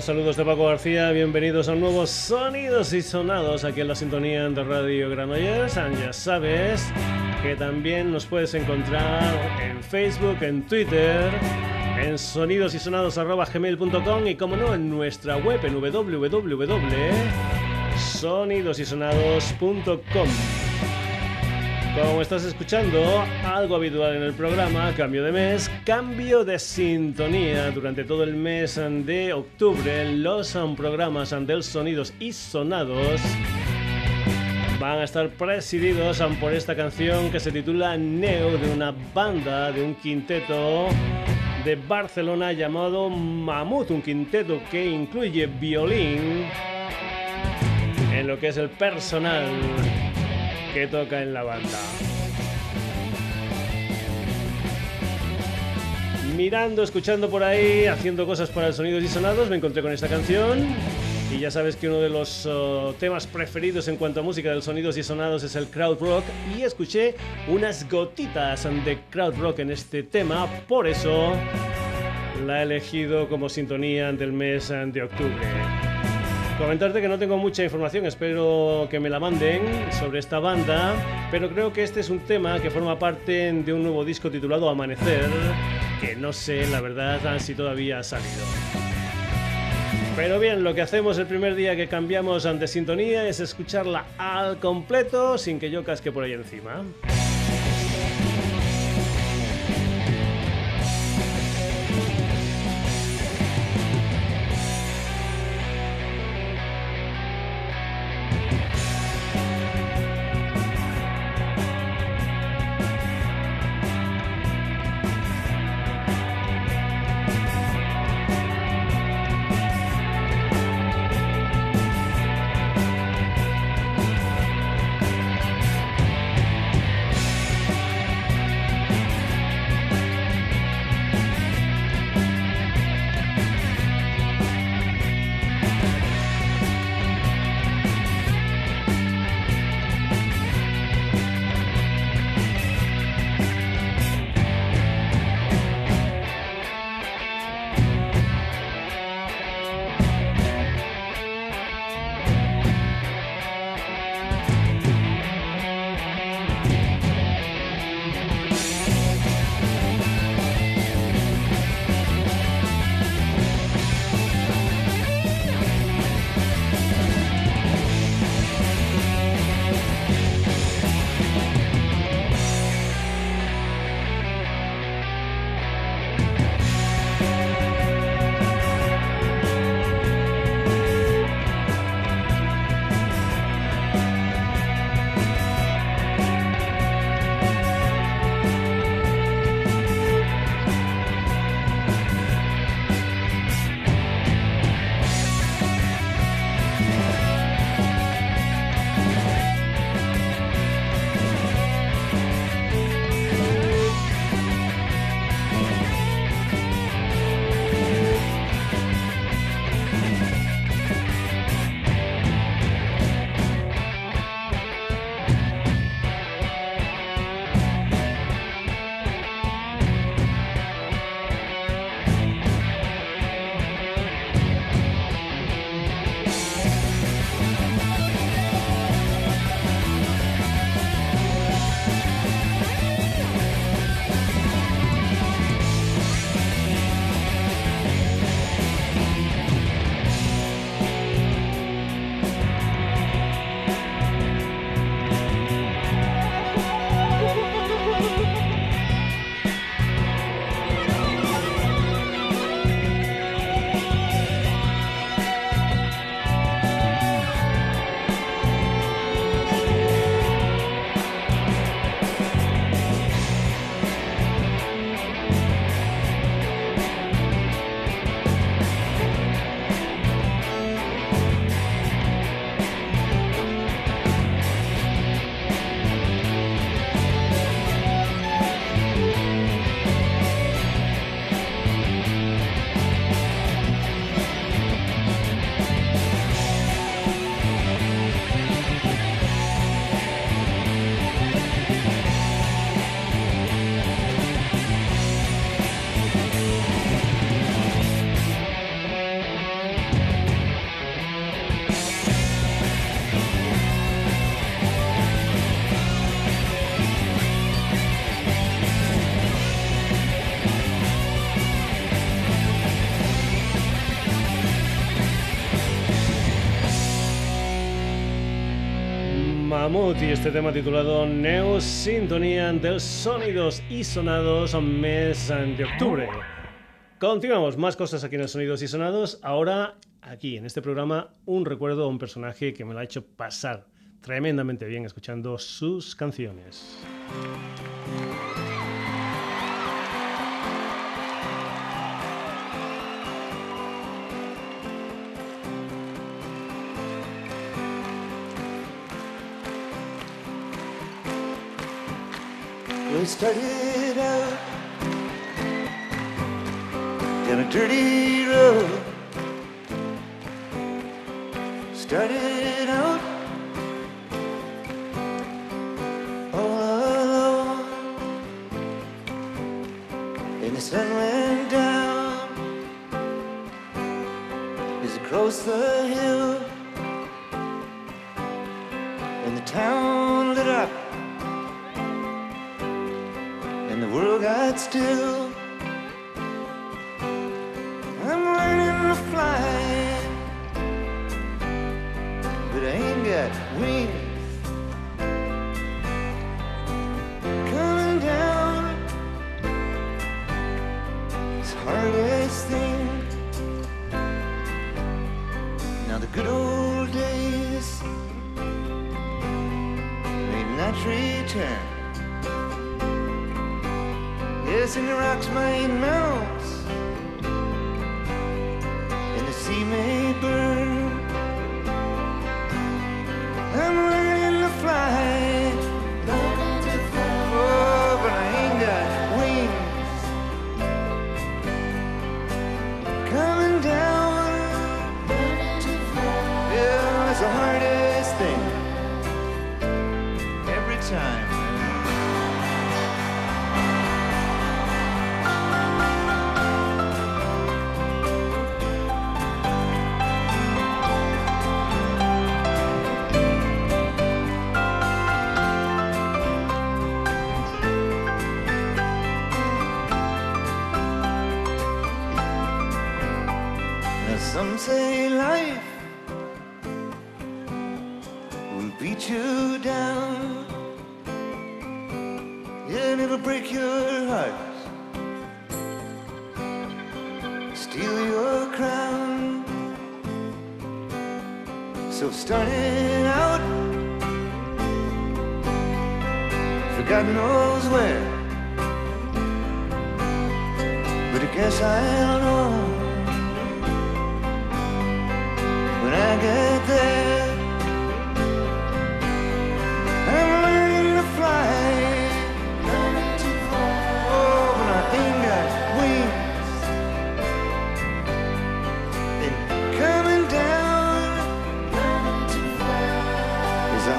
Saludos de Paco García, bienvenidos a nuevos Sonidos y Sonados aquí en la sintonía de Radio Granollers. Ya sabes que también nos puedes encontrar en Facebook, en Twitter, en sonidosysonados.gmail.com y como no en nuestra web en www.sonidosysonados.com. Como estás escuchando, algo habitual en el programa, cambio de mes, cambio de sintonía. Durante todo el mes de octubre, los programas del Sonidos y Sonados van a estar presididos por esta canción que se titula Neo de una banda, de un quinteto de Barcelona llamado Mamut, un quinteto que incluye violín en lo que es el personal que toca en la banda. Mirando, escuchando por ahí, haciendo cosas para el sonidos y sonados, me encontré con esta canción. Y ya sabes que uno de los oh, temas preferidos en cuanto a música del sonidos y sonados es el crowd rock. Y escuché unas gotitas de crowd rock en este tema, por eso la he elegido como sintonía del mes de octubre. Comentarte que no tengo mucha información, espero que me la manden sobre esta banda, pero creo que este es un tema que forma parte de un nuevo disco titulado Amanecer, que no sé la verdad si todavía ha salido. Pero bien, lo que hacemos el primer día que cambiamos ante sintonía es escucharla al completo sin que yo casque por ahí encima. Y este tema titulado Neo Sintonía de Sonidos y Sonados mes de octubre. Continuamos, más cosas aquí en Sonidos y Sonados. Ahora, aquí en este programa, un recuerdo a un personaje que me lo ha hecho pasar tremendamente bien escuchando sus canciones. We started out down a dirty road. Started out all alone, and the sun went down. As across the hill, world got still. I'm learning to fly, but I ain't got wings. Coming down, it's hardest thing. Now the good old days may not return. Yes, and the rocks may melt, and the sea may God knows where but I guess I'll know when I get there. I'm learning to fly. Learning to fly. Oh, when I ain't got wings. And coming down. Is the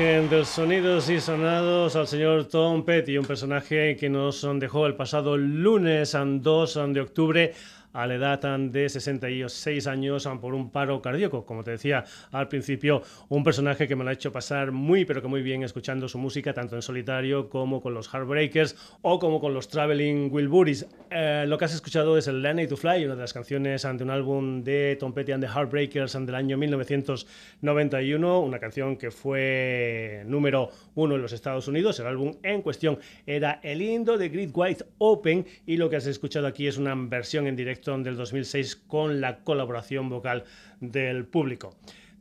del Sonidos y Sonados, al señor Tom Petty, un personaje que nos dejó el pasado lunes 2 de octubre a la edad de 66 años por un paro cardíaco. Como te decía al principio, un personaje que me lo ha hecho pasar muy, pero que muy bien escuchando su música, tanto en solitario como con los Heartbreakers o como con los Traveling Wilburys. Eh, lo que has escuchado es el Land to Fly, una de las canciones ante un álbum de Tom Petty and the Heartbreakers del año 1991, una canción que fue número uno en los Estados Unidos. El álbum en cuestión era el Indo de Great White Open y lo que has escuchado aquí es una versión en directo del 2006 con la colaboración vocal del público.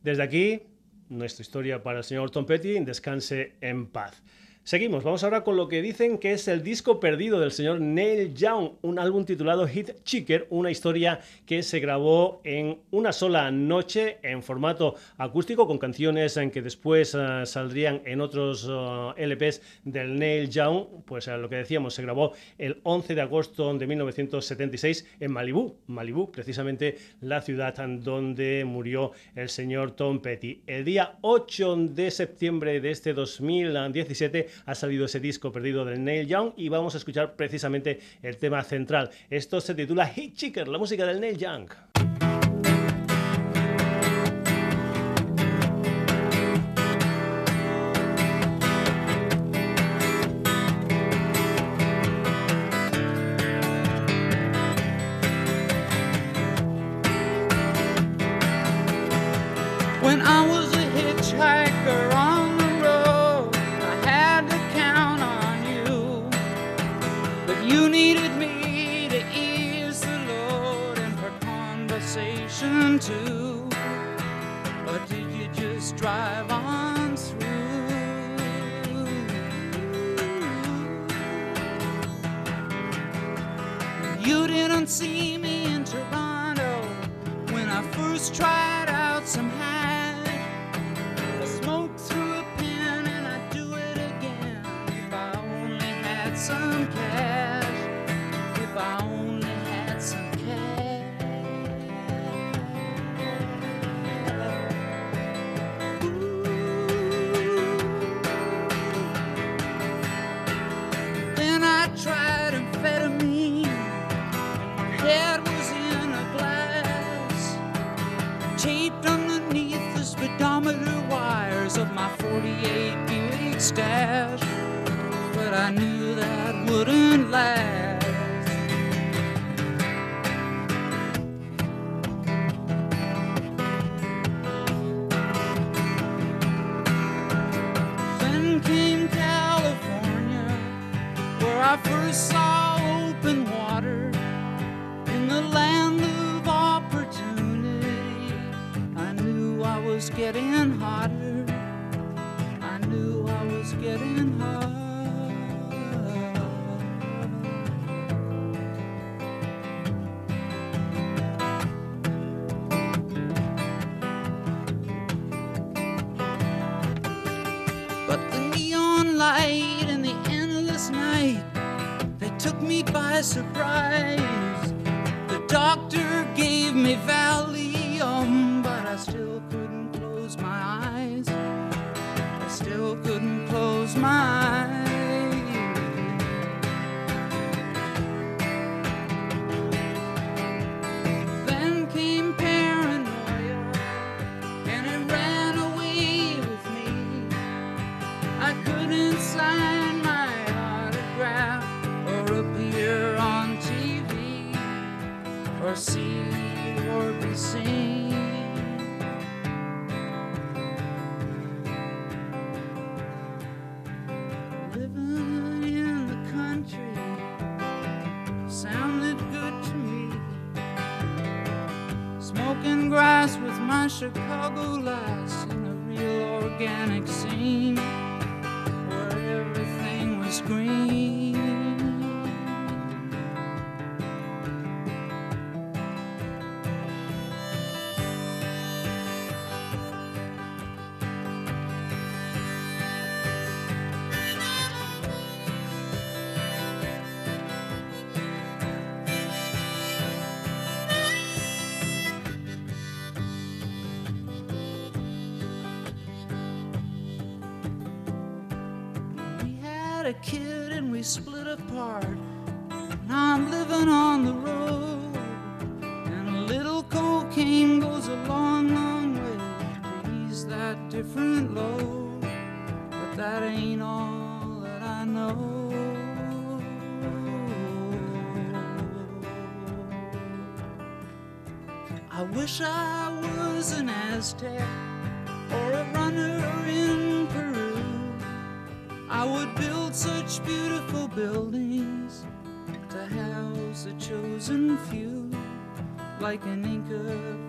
Desde aquí, nuestra historia para el señor Tom Petty, descanse en paz. Seguimos, vamos ahora con lo que dicen que es el disco perdido del señor Neil Young, un álbum titulado Hit Chicker, una historia que se grabó en una sola noche en formato acústico con canciones en que después eh, saldrían en otros eh, LPs del Neil Young, pues uh, lo que decíamos, se grabó el 11 de agosto de 1976 en Malibu, Malibu, precisamente la ciudad donde murió el señor Tom Petty. El día 8 de septiembre de este 2017 ha salido ese disco perdido de Neil Young y vamos a escuchar precisamente el tema central. Esto se titula Hit Chicker, la música del Neil Young. beneath the speedometer wires of my 48 Buick stash. But I knew that wouldn't last. Then came California, where I first saw. A kid and we split apart. And I'm living on the road. And a little cocaine goes a long, long way to ease that different load. But that ain't all that I know. I wish I was an Aztec or a runner in. I would build such beautiful buildings to house a chosen few, like an Inca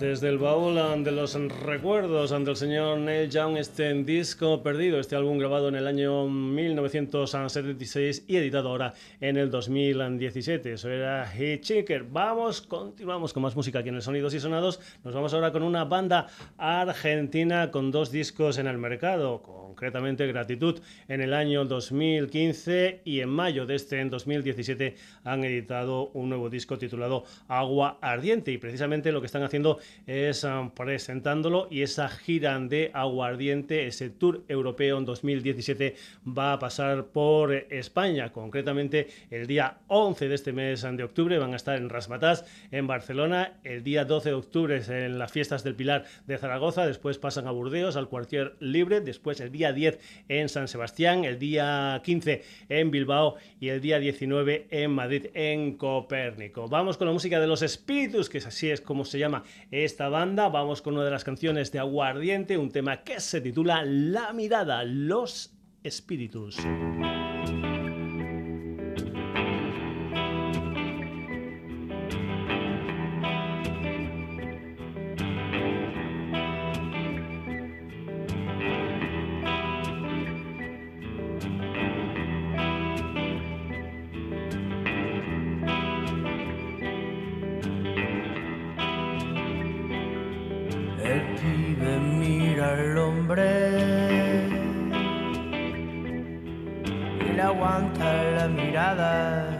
Desde el baúl de los recuerdos ante el señor Neil Young, este disco perdido, este álbum grabado en el año 1976 y editado ahora en el 2017. Eso era Hitchhiker. Vamos, continuamos con más música aquí en el Sonidos y Sonados. Nos vamos ahora con una banda argentina con dos discos en el mercado, concretamente Gratitud en el año 2015 y en mayo de este en 2017 han editado un nuevo disco titulado Agua Ardiente y precisamente lo que están haciendo es um, presentándolo y esa gira de aguardiente, ese tour europeo en 2017 va a pasar por España, concretamente el día 11 de este mes de octubre van a estar en Rasmatas, en Barcelona, el día 12 de octubre en las fiestas del Pilar de Zaragoza, después pasan a Burdeos, al Cuartier Libre, después el día 10 en San Sebastián, el día 15 en Bilbao y el día 19 en Madrid, en Copérnico. Vamos con la música de los espíritus, que así es como se llama esta banda. Vamos con una de las canciones de Aguardiente, un tema que se titula La mirada, los espíritus. La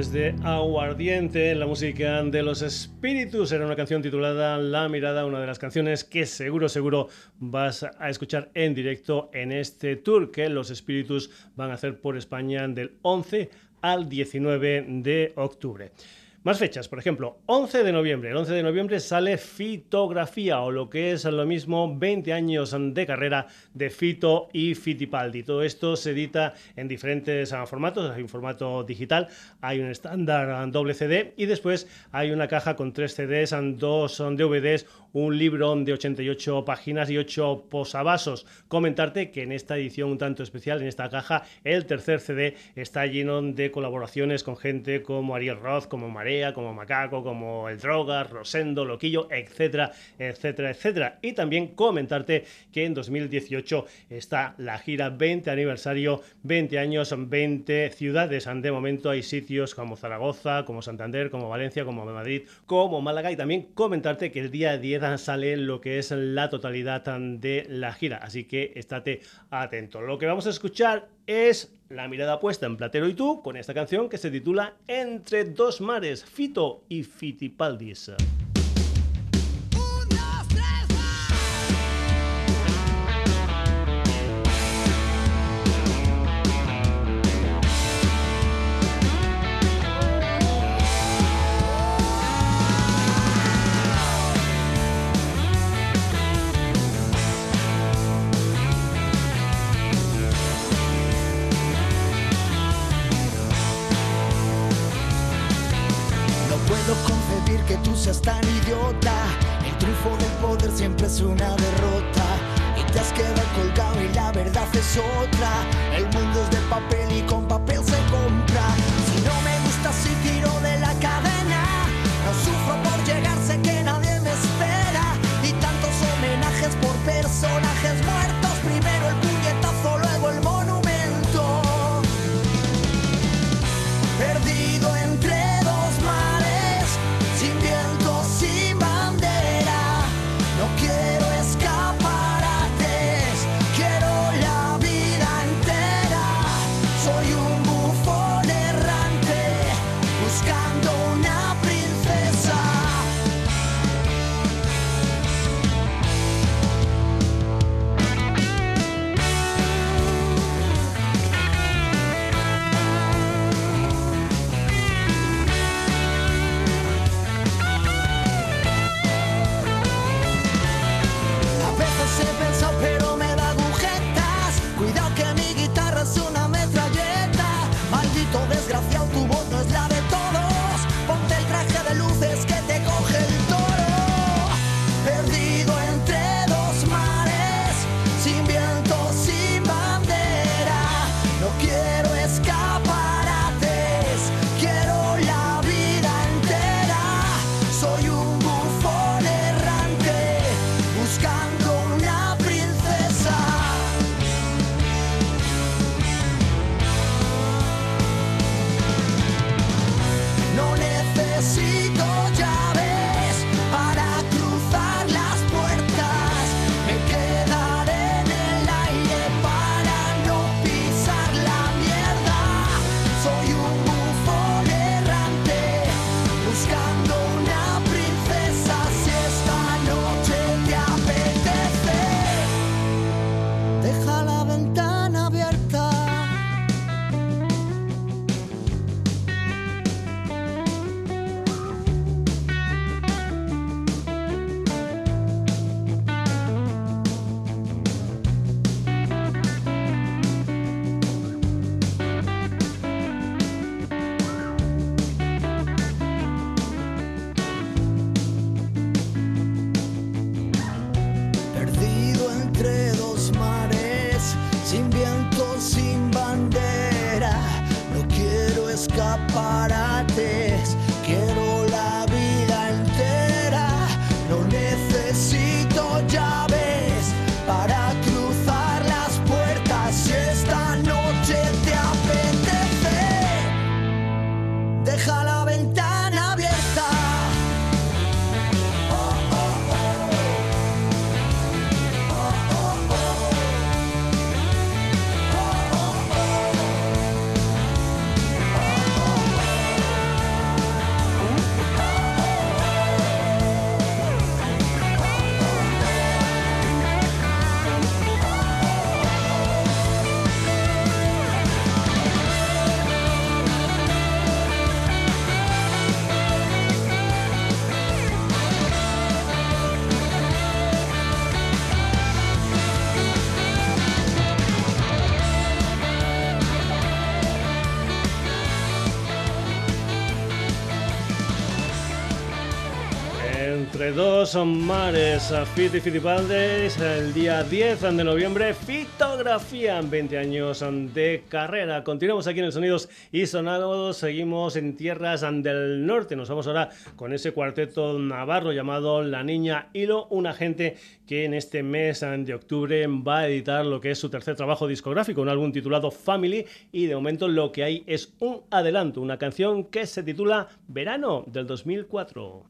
Desde Aguardiente, la música de los espíritus, era una canción titulada La Mirada, una de las canciones que seguro, seguro vas a escuchar en directo en este tour que los espíritus van a hacer por España del 11 al 19 de octubre. Más fechas, por ejemplo, 11 de noviembre. El 11 de noviembre sale Fitografía, o lo que es lo mismo, 20 años de carrera de Fito y Fittipaldi. Todo esto se edita en diferentes ah, formatos. Hay un formato digital, hay un estándar ah, doble CD y después hay una caja con tres CDs, ah, dos DVDs, un libro de 88 páginas y 8 posavasos. Comentarte que en esta edición un tanto especial, en esta caja, el tercer CD está lleno de colaboraciones con gente como Ariel Roth, como Marea, como Macaco, como El Drogas, Rosendo, Loquillo, etcétera, etcétera, etcétera. Y también comentarte que en 2018 está la gira 20 aniversario, 20 años, 20 ciudades. De momento hay sitios como Zaragoza, como Santander, como Valencia, como Madrid, como Málaga. Y también comentarte que el día 10 sale lo que es la totalidad de la gira. Así que estate atento. Lo que vamos a escuchar es la mirada puesta en Platero y tú con esta canción que se titula Entre dos mares, Fito y Fitipaldis. Que tú seas tan idiota. El triunfo del poder siempre es una derrota. Y te has quedado colgado y la verdad es otra. El mundo es de papel y con papel se compra. Si no me gusta si tiro de la cadena. No sufro por llegar, sé que nadie me espera. Y tantos homenajes por personajes Dos mares, Fit y Fitipaldes, el día 10 de noviembre, Fitografía, 20 años de carrera. Continuamos aquí en el Sonidos y Sonados, seguimos en tierras del norte. Nos vamos ahora con ese cuarteto navarro llamado La Niña Hilo, una gente que en este mes de octubre va a editar lo que es su tercer trabajo discográfico, un álbum titulado Family, y de momento lo que hay es un adelanto, una canción que se titula Verano del 2004.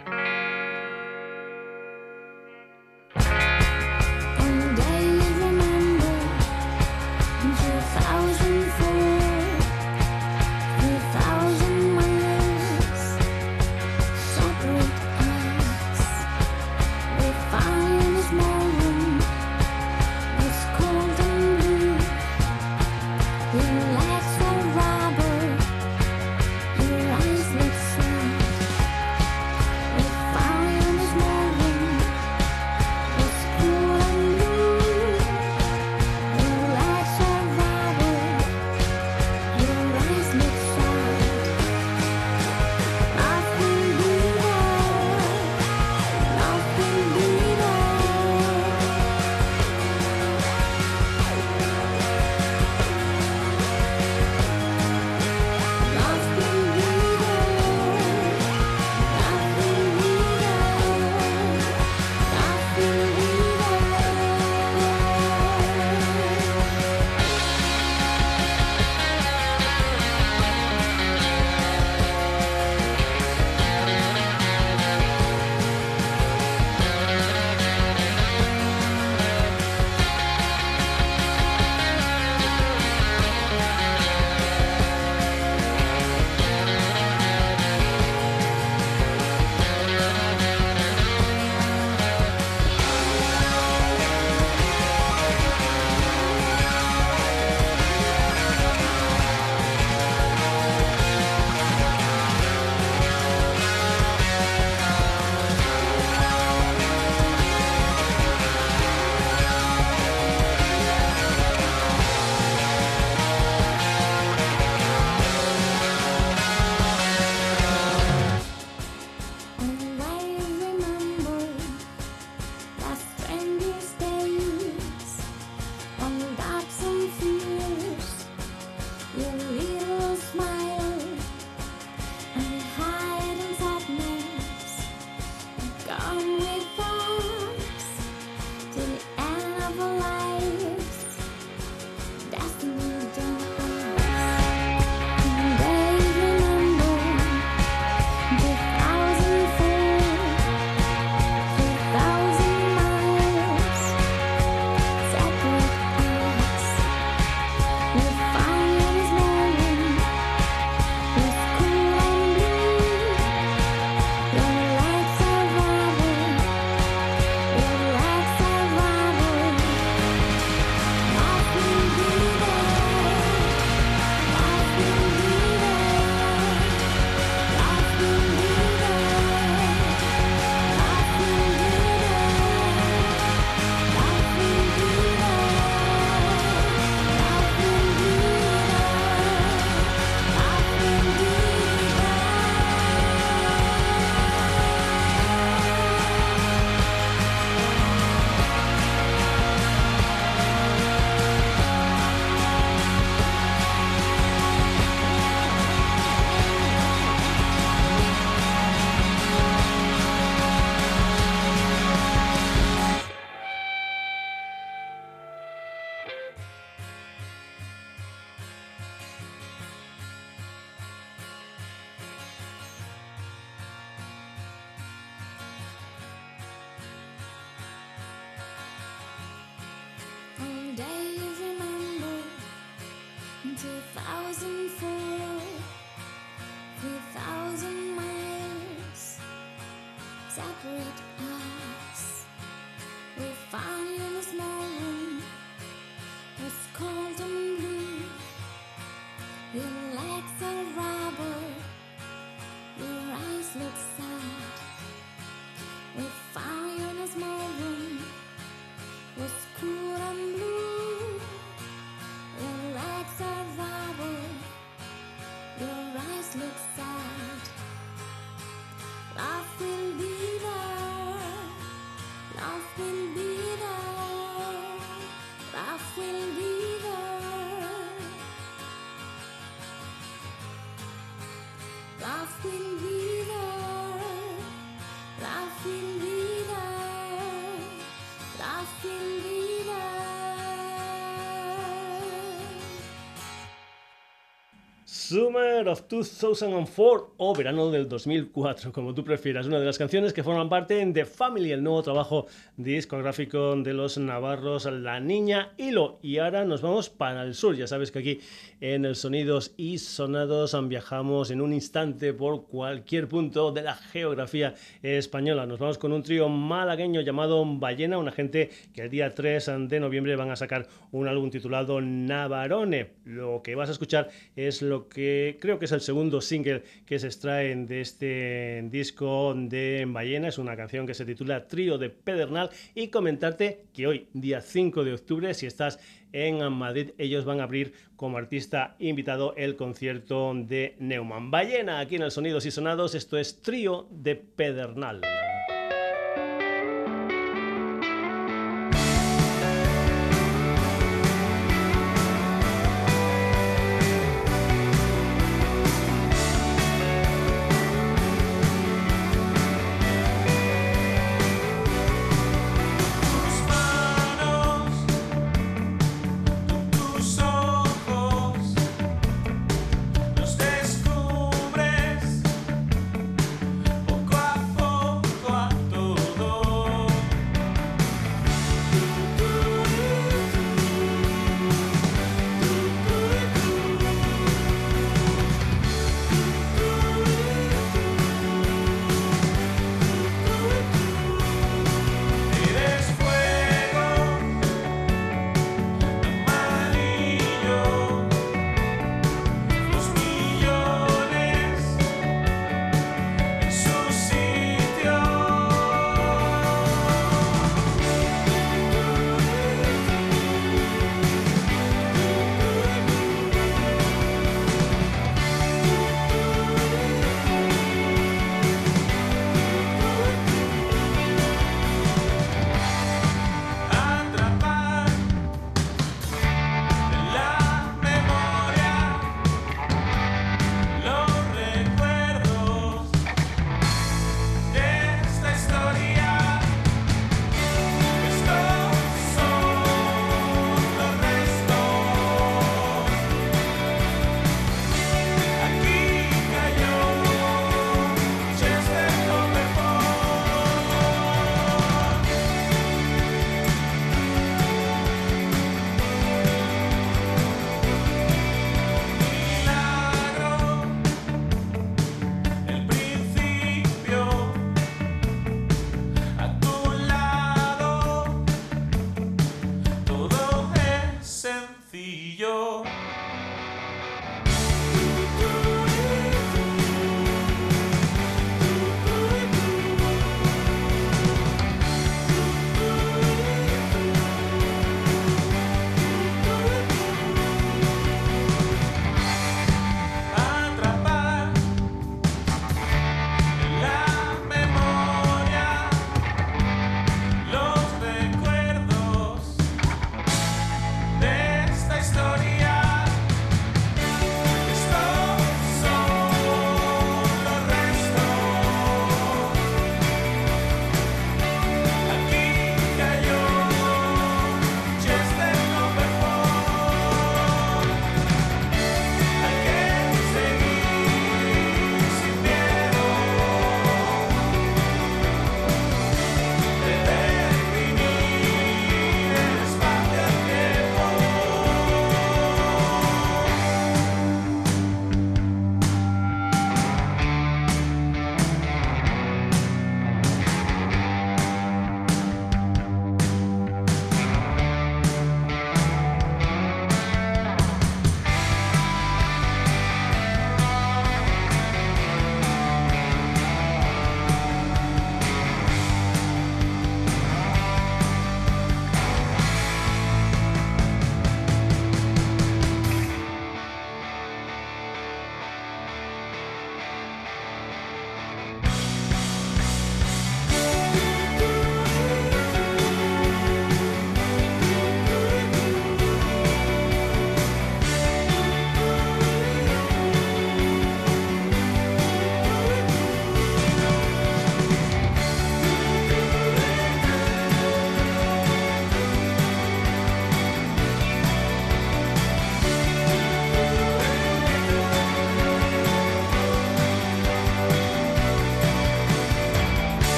Summer of 2004 o verano del 2004, como tú prefieras. Una de las canciones que forman parte de Family, el nuevo trabajo discográfico de los navarros La Niña Hilo. Y ahora nos vamos para el sur. Ya sabes que aquí en el Sonidos y Sonados viajamos en un instante por cualquier punto de la geografía española. Nos vamos con un trío malagueño llamado Ballena, una gente que el día 3 de noviembre van a sacar un álbum titulado Navarone. Lo que vas a escuchar es lo que creo que es el segundo single que se extrae de este disco de Ballena. Es una canción que se titula Trío de Pedernal y comentarte que hoy, día 5 de octubre, si estás en Madrid, ellos van a abrir como artista invitado el concierto de Neumann. Ballena, aquí en el Sonidos y Sonados, esto es Trío de Pedernal.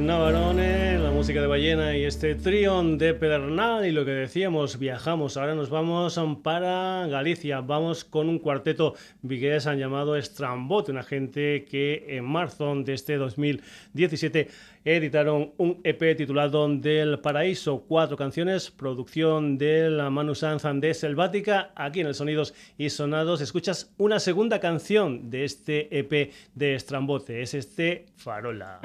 Navarone, la música de Ballena y este trión de Pedernal. Y lo que decíamos, viajamos, ahora nos vamos para Galicia, vamos con un cuarteto vigués han llamado Strambot, una gente que en marzo de este 2017 editaron un EP titulado Del Paraíso, cuatro canciones, producción de la Manu Sanz de Selvática. Aquí en el Sonidos y Sonados. Escuchas una segunda canción de este EP de Strambote, es este Farola.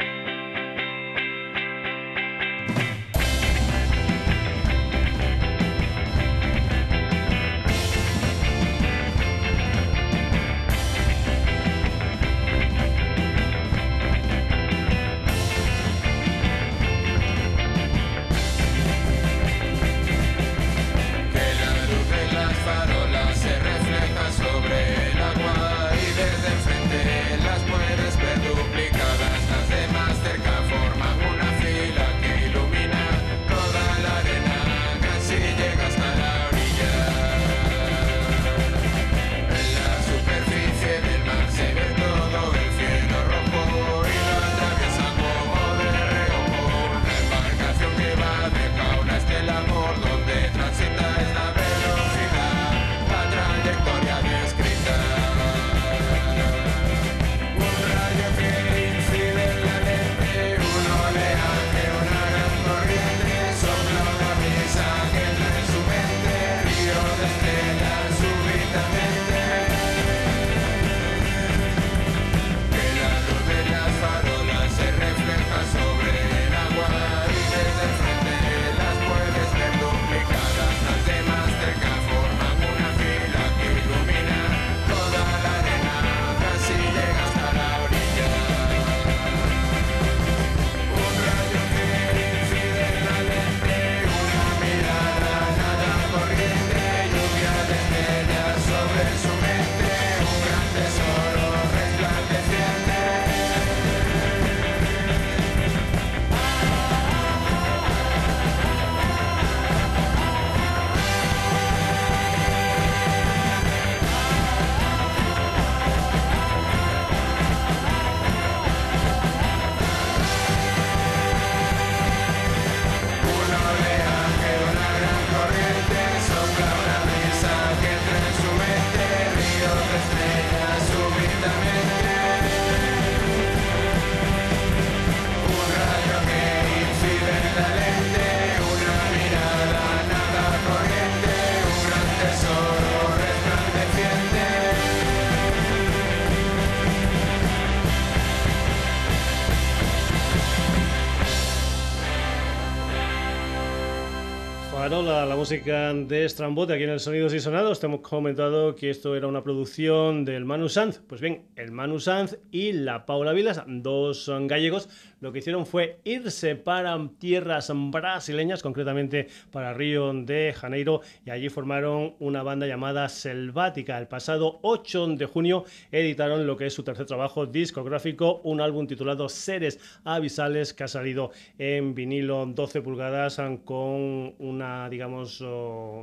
Música de Strambote aquí en el Sonidos y Sonados. Te hemos comentado que esto era una producción del Manu Sanz. Pues bien, el Manu Sanz y la Paula Vilas, dos gallegos, lo que hicieron fue irse para tierras brasileñas, concretamente para Río de Janeiro, y allí formaron una banda llamada Selvática. El pasado 8 de junio editaron lo que es su tercer trabajo discográfico, un álbum titulado Seres Avisales, que ha salido en vinilo 12 pulgadas con una, digamos,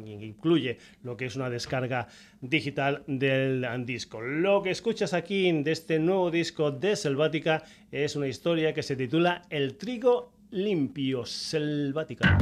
incluye lo que es una descarga digital del disco. Lo que escuchas aquí de este nuevo disco de Selvática es una historia que se titula El trigo limpio Selvática.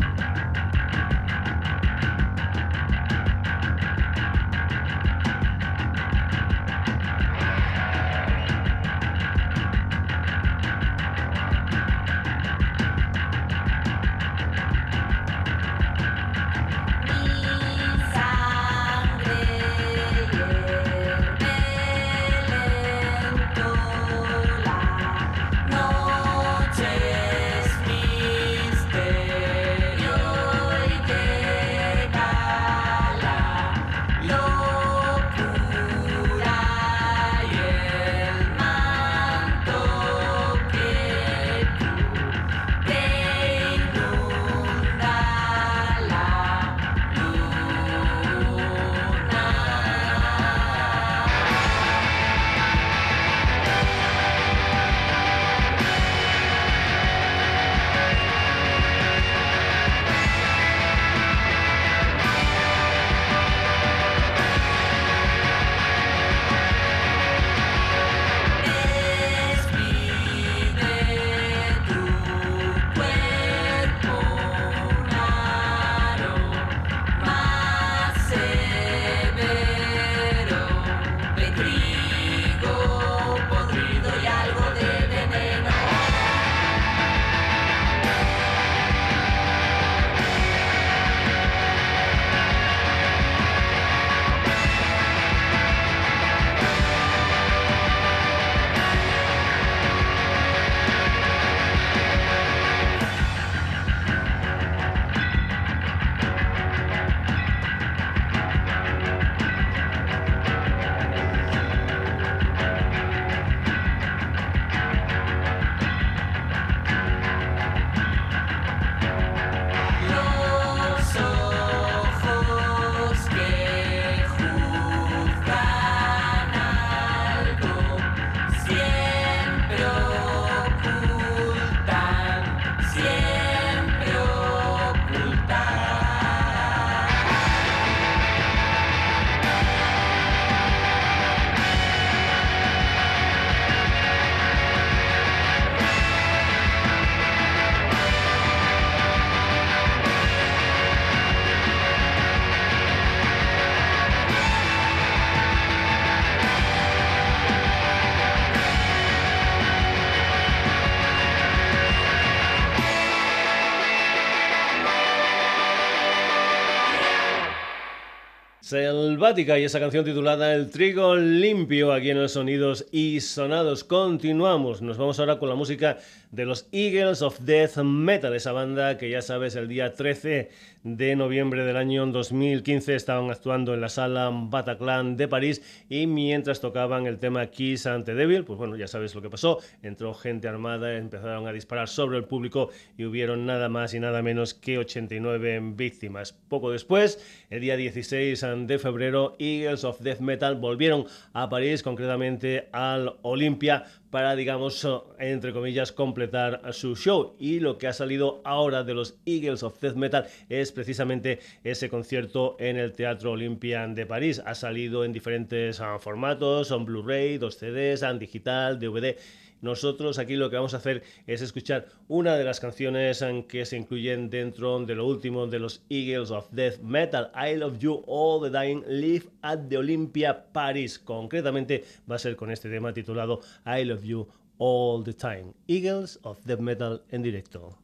Selvática y esa canción titulada El trigo limpio aquí en los sonidos y sonados. Continuamos, nos vamos ahora con la música de los Eagles of Death Metal, esa banda que ya sabes el día 13 de noviembre del año 2015 estaban actuando en la sala Bataclan de París y mientras tocaban el tema Kiss ante Devil, pues bueno, ya sabes lo que pasó, entró gente armada, empezaron a disparar sobre el público y hubieron nada más y nada menos que 89 víctimas. Poco después, el día 16 de febrero, Eagles of Death Metal volvieron a París, concretamente al Olympia, para, digamos, entre comillas, completar su show. Y lo que ha salido ahora de los Eagles of Death Metal es precisamente ese concierto en el Teatro Olympian de París. Ha salido en diferentes ah, formatos, en Blu-ray, dos CDs, en digital, DVD. Nosotros aquí lo que vamos a hacer es escuchar una de las canciones que se incluyen dentro de lo último de los Eagles of Death Metal, I Love You All the Dying, Live at the Olympia Paris. Concretamente va a ser con este tema titulado I Love You All the Time. Eagles of Death Metal en directo.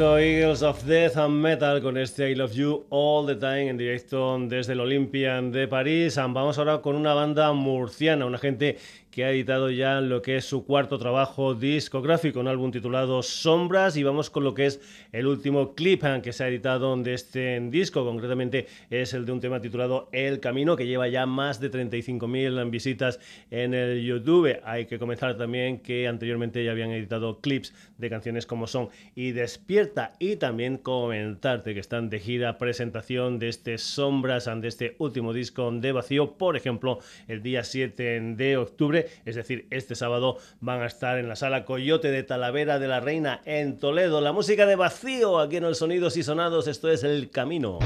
Eagles of Death and Metal con este I Love You All the Time en directo desde el Olympian de París. Vamos ahora con una banda murciana, una gente que ha editado ya lo que es su cuarto trabajo discográfico, un álbum titulado Sombras y vamos con lo que es el último clip eh, que se ha editado de este disco, concretamente es el de un tema titulado El Camino que lleva ya más de 35.000 visitas en el YouTube. Hay que comenzar también que anteriormente ya habían editado clips de canciones como son y Despierta y también comentarte que están de gira presentación de este Sombras de este último disco de Vacío, por ejemplo, el día 7 de octubre es decir, este sábado van a estar en la sala Coyote de Talavera de la Reina en Toledo. La música de vacío aquí en el Sonidos y Sonados, esto es El Camino.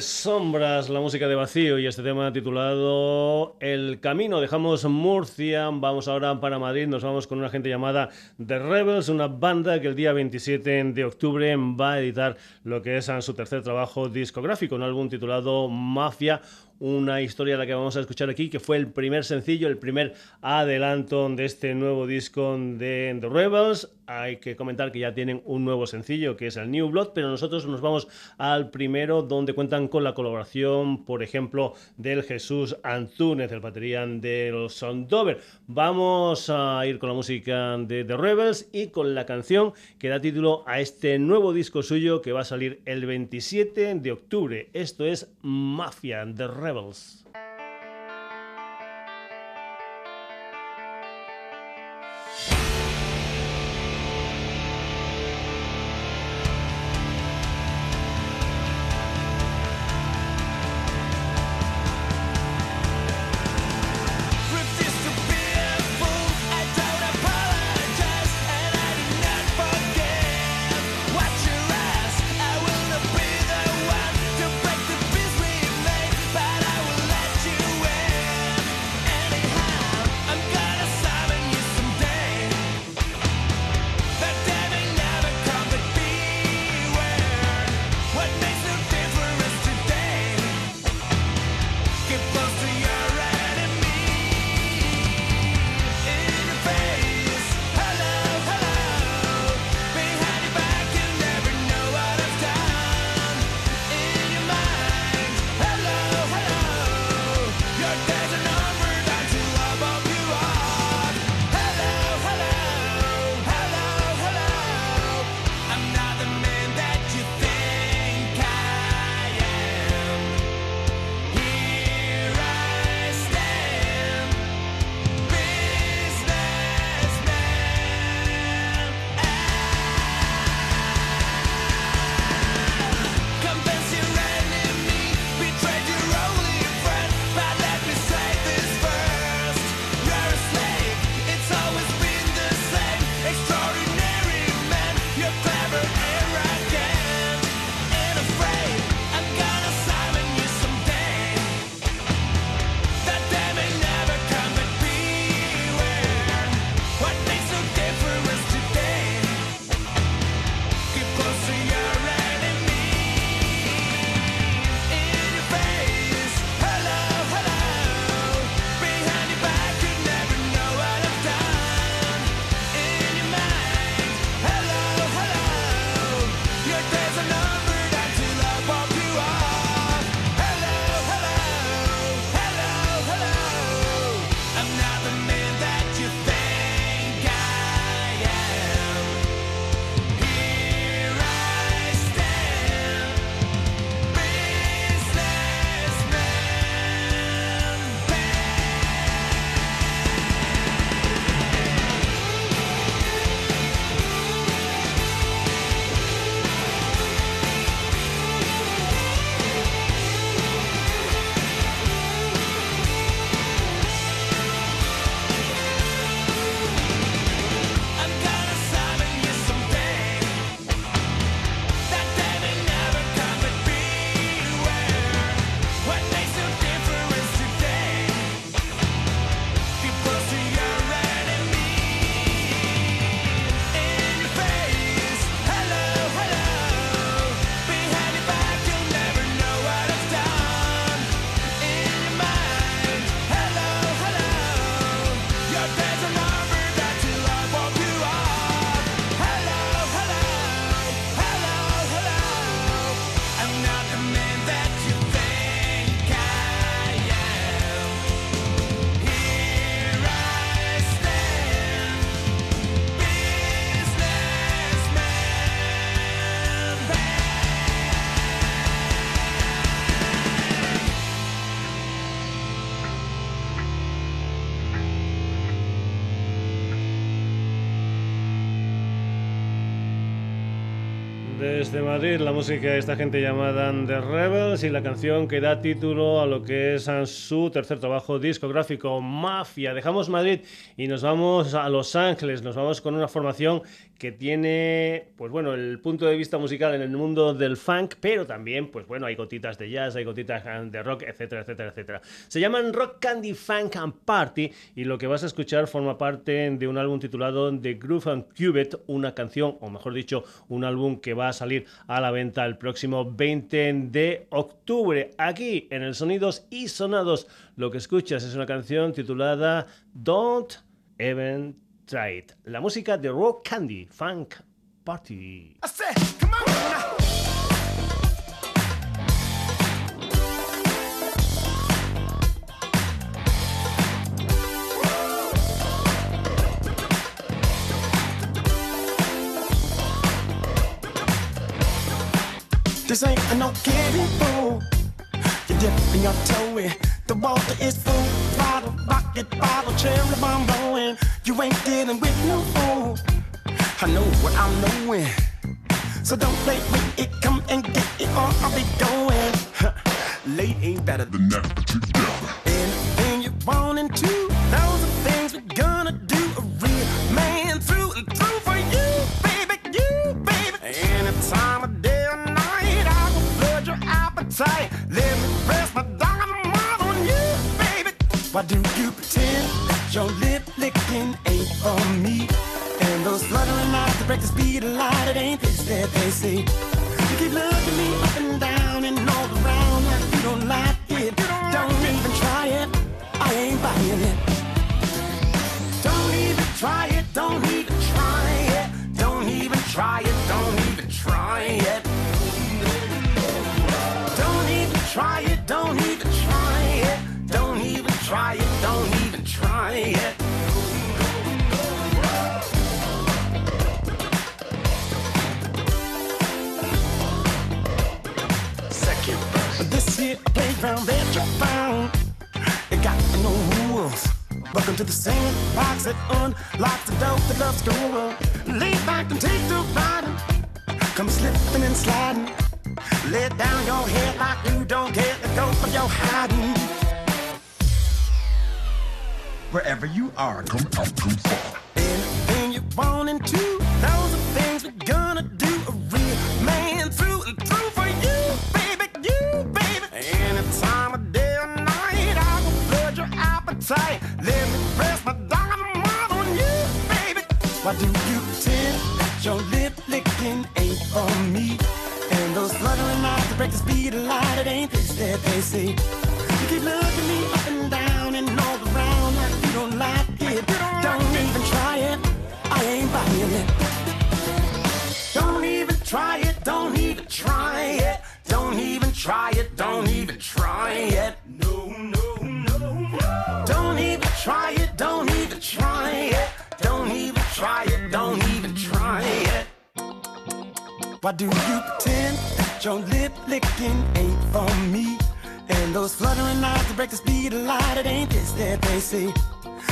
Sombras, la música de vacío y este tema titulado El Camino. Dejamos Murcia, vamos ahora para Madrid, nos vamos con una gente llamada The Rebels, una banda que el día 27 de octubre va a editar lo que es su tercer trabajo discográfico, un álbum titulado Mafia, una historia la que vamos a escuchar aquí, que fue el primer sencillo, el primer adelanto de este nuevo disco de The Rebels. Hay que comentar que ya tienen un nuevo sencillo, que es el New Blood, pero nosotros nos vamos al primero, donde cuentan con la colaboración, por ejemplo, del Jesús Antúnez, el batería de los Sondover. Vamos a ir con la música de The Rebels y con la canción que da título a este nuevo disco suyo que va a salir el 27 de octubre. Esto es Mafia, The Rebels. Rebels. Desde Madrid, la música de esta gente llamada The Rebels y la canción que da título a lo que es su tercer trabajo discográfico, Mafia. Dejamos Madrid y nos vamos a Los Ángeles, nos vamos con una formación que tiene, pues bueno, el punto de vista musical en el mundo del funk, pero también, pues bueno, hay gotitas de jazz, hay gotitas de rock, etcétera, etcétera, etcétera. Se llaman Rock Candy Funk and Party y lo que vas a escuchar forma parte de un álbum titulado The Groove and Cubit, una canción, o mejor dicho, un álbum que va a salir a la venta el próximo 20 de octubre. Aquí en el Sonidos y Sonados, lo que escuchas es una canción titulada Don't Even Try It. La música de Rock Candy Funk Party. I said, come on now. This ain't a no kidding fool. You're dipping your toe in. The water is full. Bottle, rocket, bottle, cherry bomb blowing. You ain't dealing with no fool. I know what I'm knowing. So don't play with it. Come and get it or I'll be going. Late ain't better than never together. Anything you want and two. Those are things we're gonna do. A real man through and through for you, baby, you, baby. Any time of day or night, I will flood your appetite. Let me rest my dynamite on you, baby. Why do you pretend your lip licking ain't for me? And those fluttering eyes that break the speed of light, it ain't this that they say. You keep looking me up and down and all around like you don't like it. Don't even try it. I ain't buying it. Don't even try it. Don't even try it. Don't even try it. Don't even try it. Welcome to the sandbox that unlocks the door that loves to roll. Lay back and take the ride. Come slipping and sliding. Lay down your head like you don't care. the go of your hiding. Wherever you are, come out too far. Anything you want and Why do you that your lip licking ain't for me? And those fluttering eyes that break the speed of light, it ain't this that they say. You keep looking me up and down and all around like you don't like it. Don't even try it. I ain't buying it. Don't even try it. Don't even try it. Don't even try it. Don't even try it. No, no, no, no. Don't even try it. Why do you pretend that your lip licking ain't for me? And those fluttering eyes that break the speed of light, it ain't this that they say.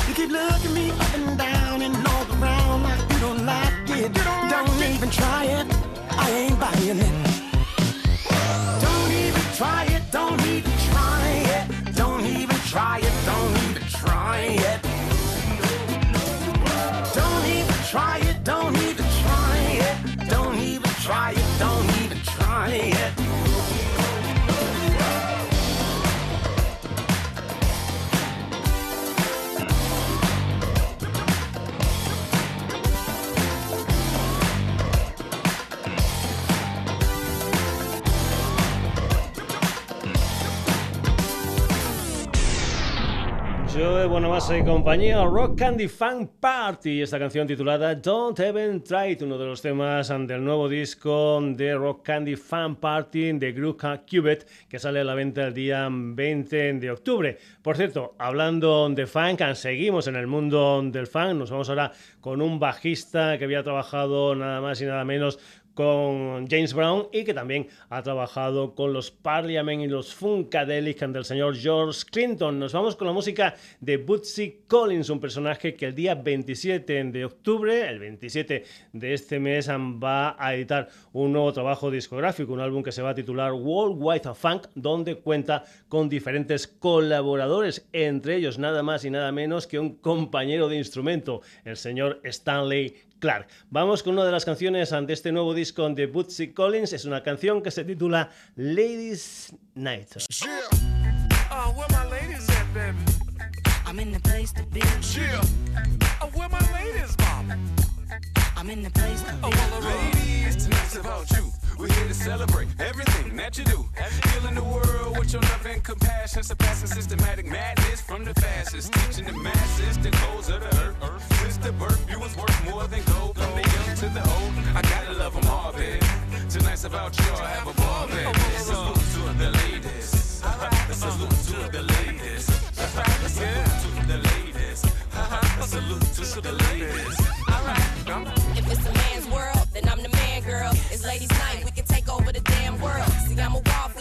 You keep looking me up and down and all around like you don't like it. Don't even try it. I ain't buying it. Don't even try it. Don't even try it. Don't even try it. Don't even try it. Don't even try it. Don't Joe Bonamassa y compañía, Rock Candy Fun Party, esta canción titulada Don't Even Try It, uno de los temas del nuevo disco de Rock Candy Fun Party de Gruka Cubet, que sale a la venta el día 20 de octubre. Por cierto, hablando de funk, seguimos en el mundo del funk, nos vamos ahora con un bajista que había trabajado nada más y nada menos con James Brown y que también ha trabajado con los Parliament y los Funkadelic del señor George Clinton. Nos vamos con la música de Bootsy Collins, un personaje que el día 27 de octubre, el 27 de este mes, va a editar un nuevo trabajo discográfico, un álbum que se va a titular World Wide Funk, donde cuenta con diferentes colaboradores, entre ellos nada más y nada menos que un compañero de instrumento, el señor Stanley Clark. Vamos con una de las canciones de este nuevo disco de Bootsy Collins. Es una canción que se titula Ladies Night. Yeah. Uh, where my ladies at, baby? I'm in the place to be. Yeah. Uh, where my ladies, mama? I'm in the place to Oh, be. well, ladies, tonight's about you. We're here to celebrate everything that you do. Healing the world with your love and compassion. Surpassing systematic madness from the fastest. Teaching the masses the codes of the earth. Since the birth, you was worth more than gold. From the young to the old, I gotta love them all, baby. Tonight's about you, I have a ball, baby. Salute to the ladies. Salute to the ladies. Salute to the ladies. Salute to the ladies. If it's ladies' night, we can take over the damn world. See, I'm a wallflower,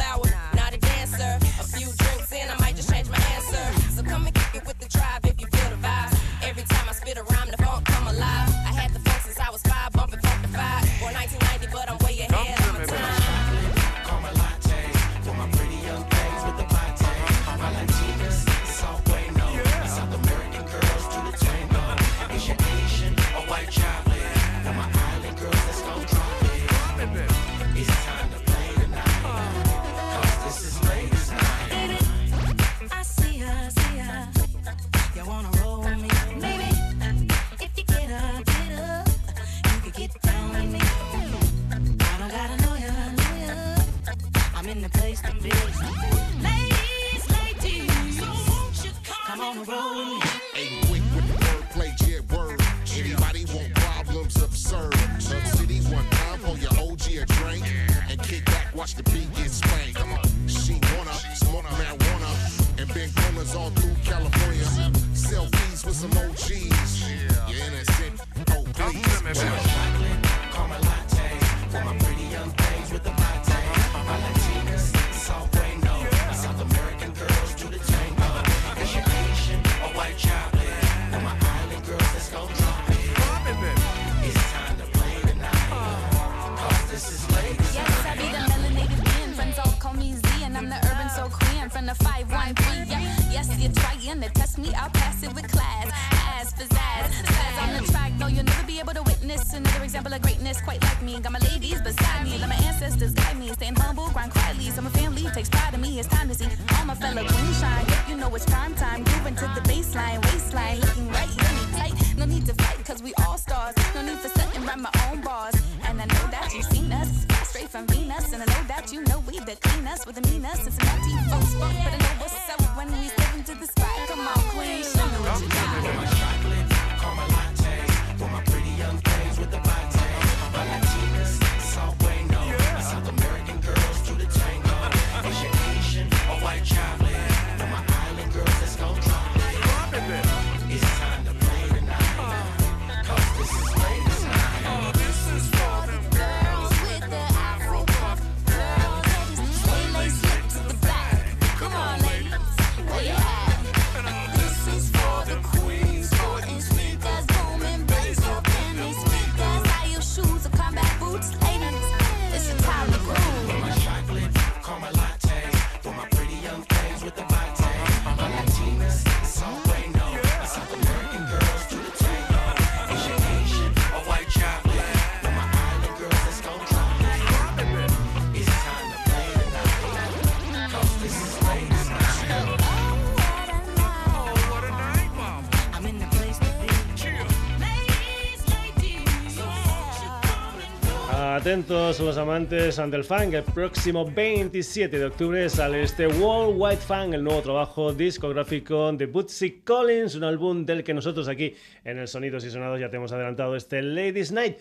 los amantes del funk, el próximo 27 de octubre sale este World Wide Funk, el nuevo trabajo discográfico de Bootsy Collins, un álbum del que nosotros aquí en el Sonidos y Sonados ya te hemos adelantado este Ladies Night.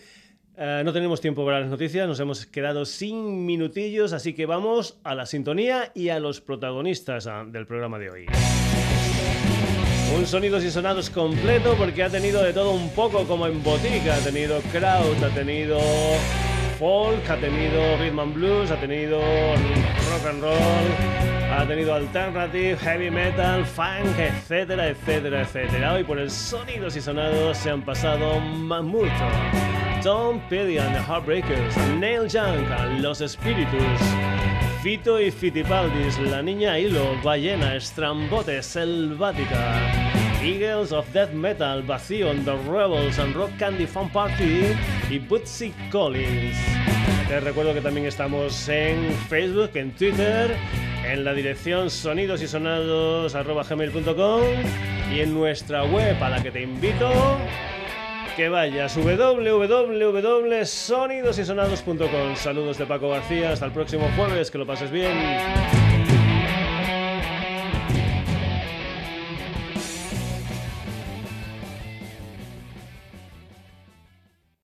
Eh, no tenemos tiempo para las noticias, nos hemos quedado sin minutillos, así que vamos a la sintonía y a los protagonistas ah, del programa de hoy. Un sonidos y sonados completo porque ha tenido de todo un poco como en botica. Ha tenido crowd, ha tenido folk, ha tenido rhythm and blues, ha tenido rock and roll, ha tenido alternative, heavy metal, funk, etcétera, etcétera, etcétera. Hoy por el sonidos y sonados se han pasado mucho. Tom Petty and the Heartbreakers, Neil Young, Los Espíritus, Fito y Fitipaldis, La Niña Hilo, Ballena, Estrambote, Selvática, Eagles of Death Metal, Vacío, The Rebels and Rock Candy Fun Party y Bootsy Collins. Te recuerdo que también estamos en Facebook, en Twitter, en la dirección sonidosysonados.gmail.com y en nuestra web a la que te invito que vayas www.sonidosysonados.com. Saludos de Paco García, hasta el próximo jueves, que lo pases bien.